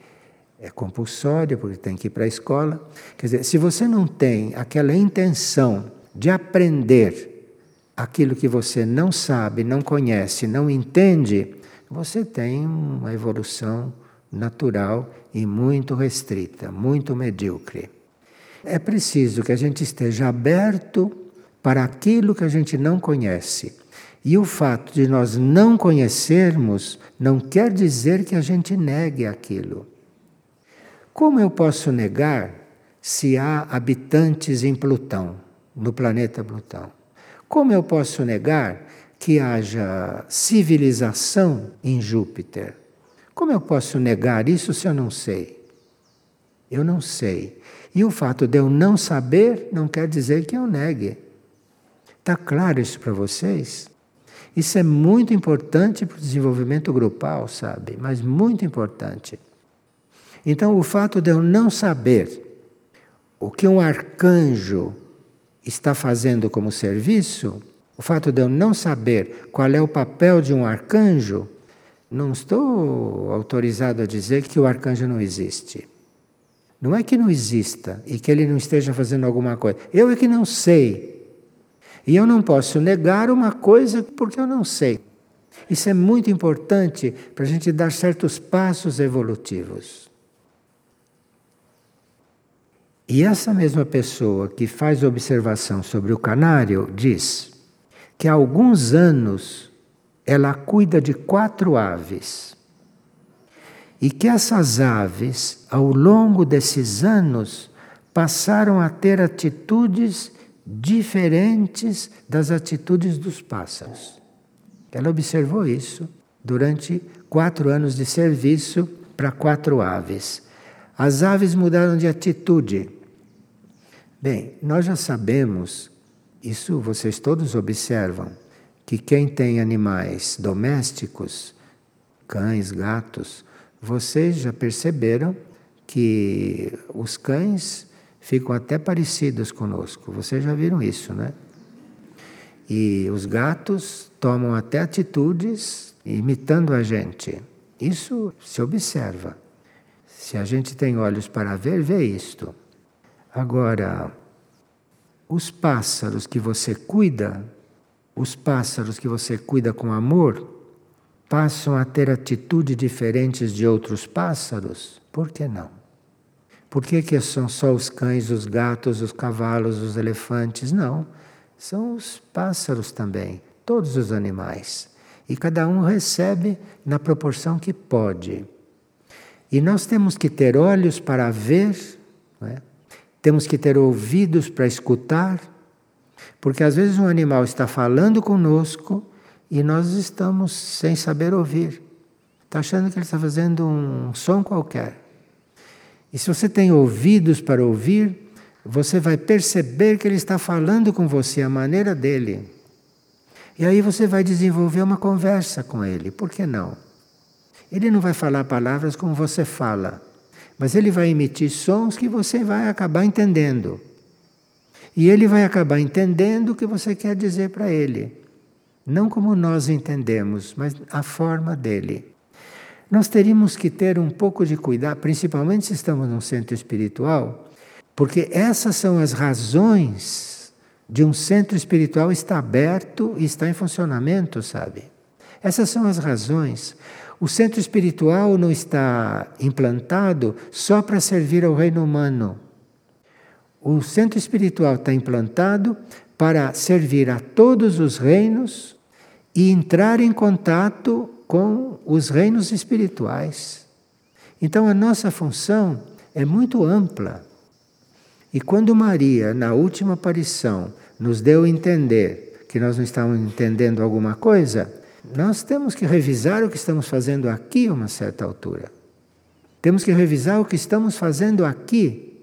é compulsório, porque tem que ir para a escola. Quer dizer, se você não tem aquela intenção de aprender aquilo que você não sabe, não conhece, não entende, você tem uma evolução natural e muito restrita, muito medíocre. É preciso que a gente esteja aberto para aquilo que a gente não conhece. E o fato de nós não conhecermos não quer dizer que a gente negue aquilo. Como eu posso negar se há habitantes em Plutão, no planeta Plutão? Como eu posso negar que haja civilização em Júpiter. Como eu posso negar isso se eu não sei? Eu não sei. E o fato de eu não saber não quer dizer que eu negue. Está claro isso para vocês? Isso é muito importante para o desenvolvimento grupal, sabe? Mas muito importante. Então, o fato de eu não saber o que um arcanjo está fazendo como serviço, o fato de eu não saber qual é o papel de um arcanjo, não estou autorizado a dizer que o arcanjo não existe. Não é que não exista e que ele não esteja fazendo alguma coisa. Eu é que não sei. E eu não posso negar uma coisa porque eu não sei. Isso é muito importante para a gente dar certos passos evolutivos. E essa mesma pessoa que faz observação sobre o canário diz que há alguns anos ela cuida de quatro aves. E que essas aves, ao longo desses anos, passaram a ter atitudes diferentes das atitudes dos pássaros. Ela observou isso durante quatro anos de serviço para quatro aves. As aves mudaram de atitude. Bem, nós já sabemos, isso vocês todos observam, que quem tem animais domésticos, cães, gatos, vocês já perceberam que os cães ficam até parecidos conosco. Vocês já viram isso, né? E os gatos tomam até atitudes imitando a gente. Isso se observa. Se a gente tem olhos para ver, vê isto. Agora, os pássaros que você cuida, os pássaros que você cuida com amor, passam a ter atitudes diferentes de outros pássaros? Por que não? Por que, que são só os cães, os gatos, os cavalos, os elefantes? Não. São os pássaros também, todos os animais. E cada um recebe na proporção que pode. E nós temos que ter olhos para ver, é? Temos que ter ouvidos para escutar, porque às vezes um animal está falando conosco e nós estamos sem saber ouvir. Está achando que ele está fazendo um som qualquer. E se você tem ouvidos para ouvir, você vai perceber que ele está falando com você a maneira dele. E aí você vai desenvolver uma conversa com ele. Por que não? Ele não vai falar palavras como você fala, mas ele vai emitir sons que você vai acabar entendendo. E ele vai acabar entendendo o que você quer dizer para ele. Não como nós entendemos, mas a forma dele. Nós teríamos que ter um pouco de cuidado, principalmente se estamos num centro espiritual, porque essas são as razões de um centro espiritual estar aberto e estar em funcionamento, sabe? Essas são as razões. O centro espiritual não está implantado só para servir ao reino humano. O centro espiritual está implantado para servir a todos os reinos e entrar em contato com os reinos espirituais. Então a nossa função é muito ampla. E quando Maria, na última aparição, nos deu a entender que nós não estávamos entendendo alguma coisa, nós temos que revisar o que estamos fazendo aqui a uma certa altura. Temos que revisar o que estamos fazendo aqui,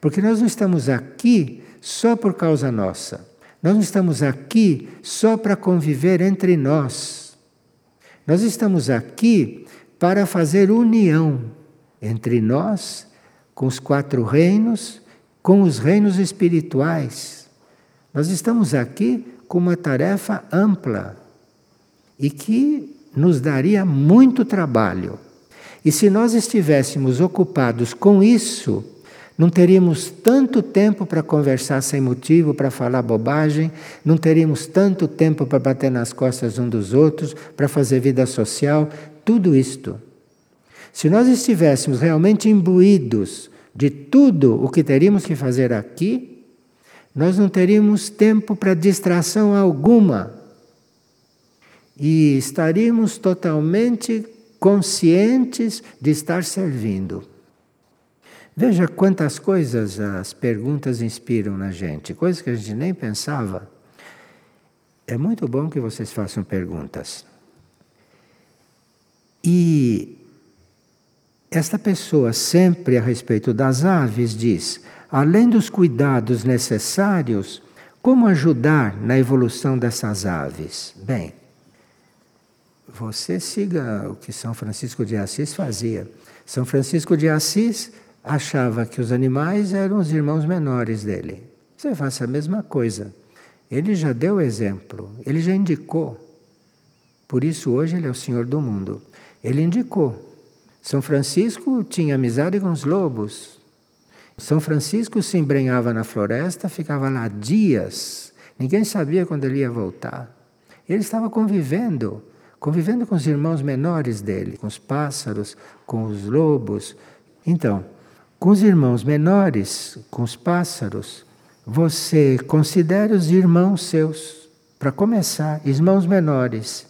porque nós não estamos aqui só por causa nossa. Nós não estamos aqui só para conviver entre nós. Nós estamos aqui para fazer união entre nós, com os quatro reinos, com os reinos espirituais. Nós estamos aqui com uma tarefa ampla e que nos daria muito trabalho. E se nós estivéssemos ocupados com isso, não teríamos tanto tempo para conversar sem motivo, para falar bobagem, não teríamos tanto tempo para bater nas costas um dos outros, para fazer vida social, tudo isto. Se nós estivéssemos realmente imbuídos de tudo o que teríamos que fazer aqui, nós não teríamos tempo para distração alguma. E estaríamos totalmente conscientes de estar servindo. Veja quantas coisas as perguntas inspiram na gente, coisas que a gente nem pensava. É muito bom que vocês façam perguntas. E esta pessoa, sempre a respeito das aves, diz: além dos cuidados necessários, como ajudar na evolução dessas aves? Bem, você siga o que São Francisco de Assis fazia. São Francisco de Assis achava que os animais eram os irmãos menores dele. Você faça a mesma coisa. Ele já deu exemplo, ele já indicou. Por isso hoje ele é o Senhor do mundo. Ele indicou. São Francisco tinha amizade com os lobos. São Francisco se embrenhava na floresta, ficava lá dias. Ninguém sabia quando ele ia voltar. Ele estava convivendo, convivendo com os irmãos menores dele, com os pássaros, com os lobos. Então, com os irmãos menores, com os pássaros, você considere os irmãos seus, para começar, irmãos menores,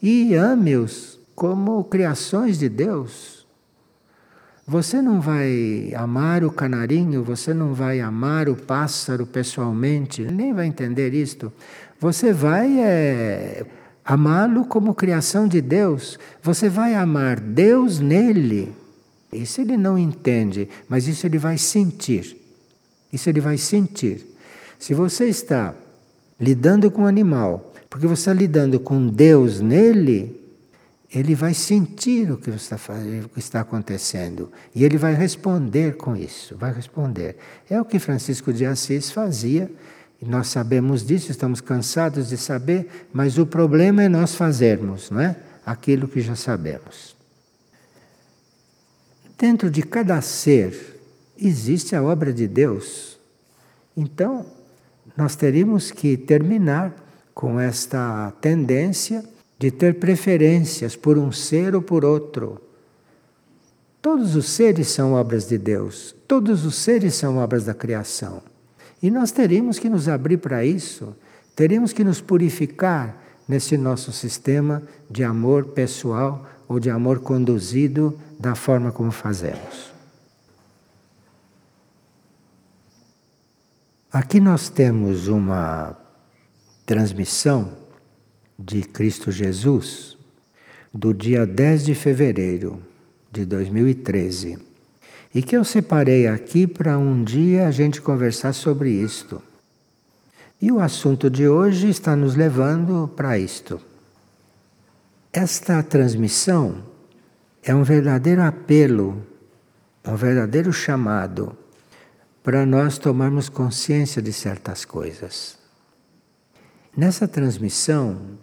e ame-os como criações de Deus. Você não vai amar o canarinho, você não vai amar o pássaro pessoalmente, nem vai entender isto. Você vai é, amá-lo como criação de Deus. Você vai amar Deus nele. Isso ele não entende, mas isso ele vai sentir. Isso ele vai sentir. Se você está lidando com um animal, porque você está lidando com Deus nele, ele vai sentir o que está, o que está acontecendo e ele vai responder com isso, vai responder. É o que Francisco de Assis fazia nós sabemos disso, estamos cansados de saber, mas o problema é nós fazermos, não é? Aquilo que já sabemos. Dentro de cada ser existe a obra de Deus. Então, nós teríamos que terminar com esta tendência de ter preferências por um ser ou por outro. Todos os seres são obras de Deus, todos os seres são obras da criação. E nós teríamos que nos abrir para isso, teríamos que nos purificar nesse nosso sistema de amor pessoal ou de amor conduzido da forma como fazemos. Aqui nós temos uma transmissão de Cristo Jesus do dia 10 de fevereiro de 2013 e que eu separei aqui para um dia a gente conversar sobre isto. E o assunto de hoje está nos levando para isto. Esta transmissão é um verdadeiro apelo, é um verdadeiro chamado para nós tomarmos consciência de certas coisas. Nessa transmissão,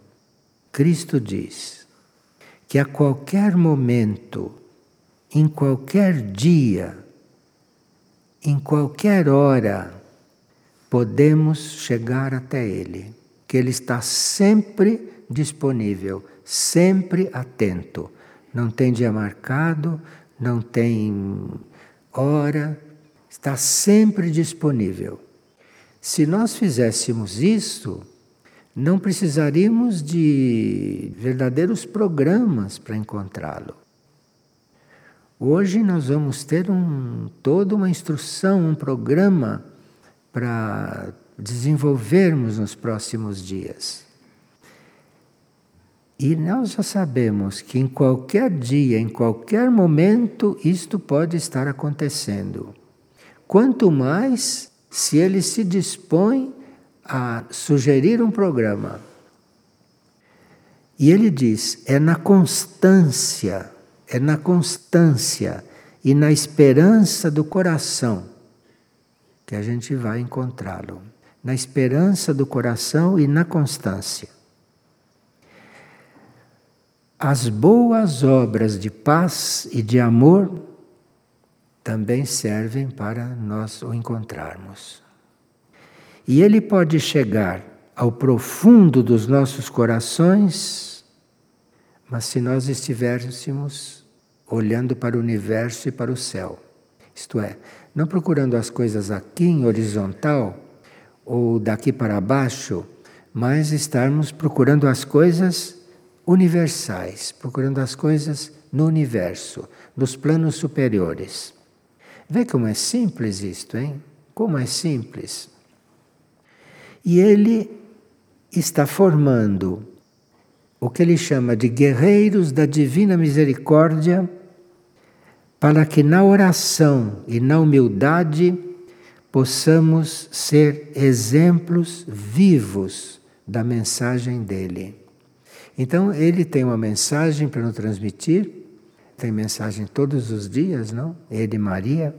Cristo diz que a qualquer momento, em qualquer dia, em qualquer hora, podemos chegar até Ele, que Ele está sempre disponível, sempre atento. Não tem dia marcado, não tem hora, está sempre disponível. Se nós fizéssemos isso, não precisaríamos de verdadeiros programas para encontrá-lo. Hoje nós vamos ter um, toda uma instrução, um programa para desenvolvermos nos próximos dias. E nós já sabemos que em qualquer dia, em qualquer momento, isto pode estar acontecendo. Quanto mais se ele se dispõe a sugerir um programa. E ele diz: é na constância, é na constância e na esperança do coração que a gente vai encontrá-lo. Na esperança do coração e na constância. As boas obras de paz e de amor também servem para nós o encontrarmos. E ele pode chegar ao profundo dos nossos corações, mas se nós estivéssemos olhando para o universo e para o céu. Isto é, não procurando as coisas aqui em horizontal ou daqui para baixo, mas estarmos procurando as coisas universais, procurando as coisas no universo, nos planos superiores. Vê como é simples isto, hein? Como é simples. E ele está formando o que ele chama de guerreiros da divina misericórdia, para que na oração e na humildade possamos ser exemplos vivos da mensagem dele. Então, ele tem uma mensagem para nos transmitir, tem mensagem todos os dias, não? Ele e Maria.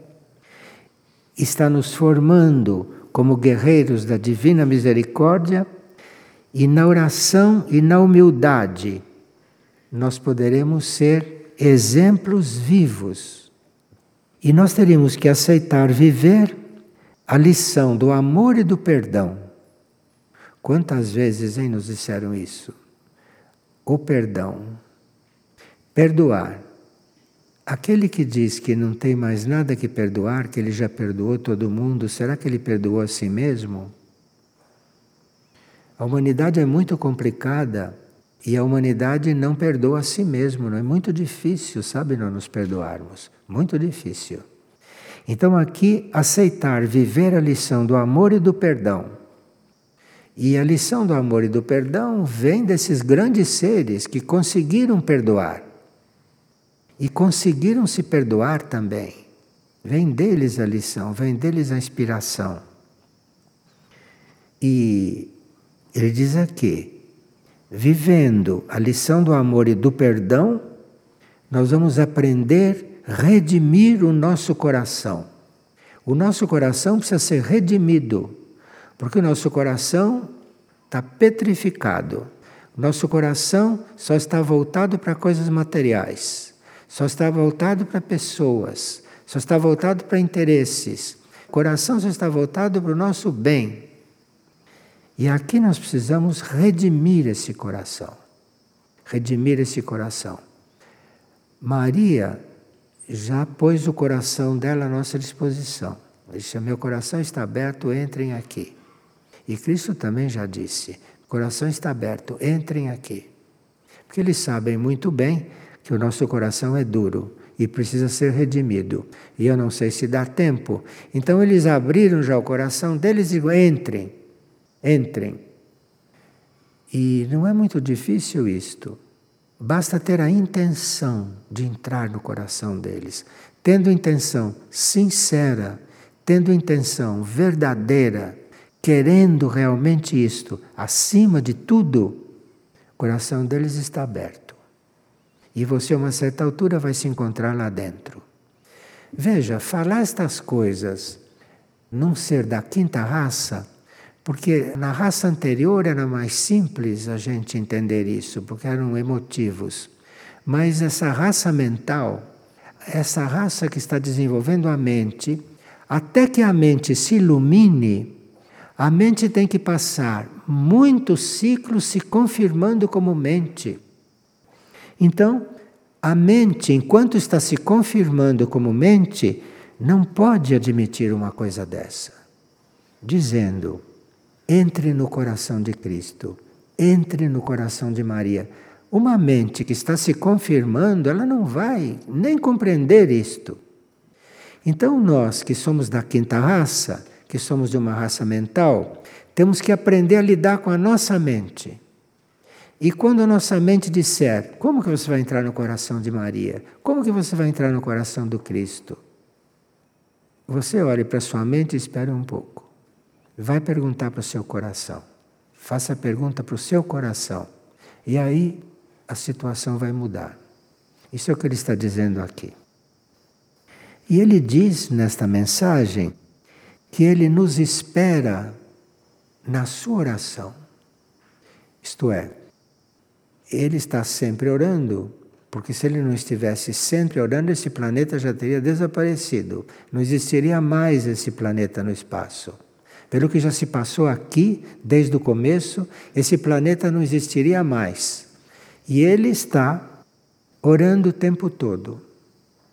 Está nos formando como guerreiros da divina misericórdia e na oração e na humildade nós poderemos ser exemplos vivos. E nós teríamos que aceitar viver a lição do amor e do perdão. Quantas vezes hein, nos disseram isso? O perdão. Perdoar. Aquele que diz que não tem mais nada que perdoar, que ele já perdoou todo mundo, será que ele perdoou a si mesmo? A humanidade é muito complicada e a humanidade não perdoa a si mesmo. Não é muito difícil, sabe, não nos perdoarmos. Muito difícil. Então, aqui, aceitar viver a lição do amor e do perdão. E a lição do amor e do perdão vem desses grandes seres que conseguiram perdoar. E conseguiram se perdoar também. Vem deles a lição, vem deles a inspiração. E ele diz aqui: vivendo a lição do amor e do perdão, nós vamos aprender a redimir o nosso coração. O nosso coração precisa ser redimido, porque o nosso coração está petrificado. O nosso coração só está voltado para coisas materiais, só está voltado para pessoas, só está voltado para interesses. O coração só está voltado para o nosso bem. E aqui nós precisamos redimir esse coração. Redimir esse coração. Maria já pôs o coração dela à nossa disposição. Disse: Meu coração está aberto, entrem aqui. E Cristo também já disse: coração está aberto, entrem aqui. Porque eles sabem muito bem que o nosso coração é duro e precisa ser redimido. E eu não sei se dá tempo. Então eles abriram já o coração deles e entrem entrem. E não é muito difícil isto. Basta ter a intenção de entrar no coração deles. Tendo intenção sincera, tendo intenção verdadeira, querendo realmente isto, acima de tudo, o coração deles está aberto. E você, a uma certa altura, vai se encontrar lá dentro. Veja, falar estas coisas num ser da quinta raça porque na raça anterior era mais simples a gente entender isso, porque eram emotivos. Mas essa raça mental, essa raça que está desenvolvendo a mente, até que a mente se ilumine, a mente tem que passar muitos ciclos se confirmando como mente. Então, a mente, enquanto está se confirmando como mente, não pode admitir uma coisa dessa. Dizendo, entre no coração de Cristo, entre no coração de Maria. Uma mente que está se confirmando, ela não vai nem compreender isto. Então, nós que somos da quinta raça, que somos de uma raça mental, temos que aprender a lidar com a nossa mente. E quando a nossa mente disser, como que você vai entrar no coração de Maria? Como que você vai entrar no coração do Cristo? Você olhe para sua mente e espere um pouco. Vai perguntar para o seu coração. Faça a pergunta para o seu coração. E aí a situação vai mudar. Isso é o que ele está dizendo aqui. E ele diz nesta mensagem que ele nos espera na sua oração. Isto é, ele está sempre orando, porque se ele não estivesse sempre orando, esse planeta já teria desaparecido. Não existiria mais esse planeta no espaço. Pelo que já se passou aqui, desde o começo, esse planeta não existiria mais. E ele está orando o tempo todo.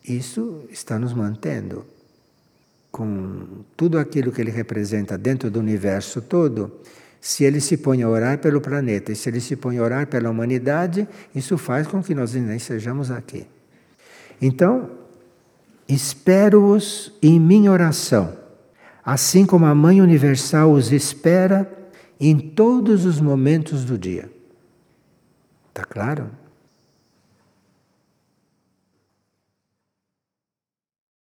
Isso está nos mantendo. Com tudo aquilo que ele representa dentro do universo todo, se ele se põe a orar pelo planeta e se ele se põe a orar pela humanidade, isso faz com que nós nem sejamos aqui. Então, espero-os em minha oração assim como a Mãe Universal os espera em todos os momentos do dia. Está claro?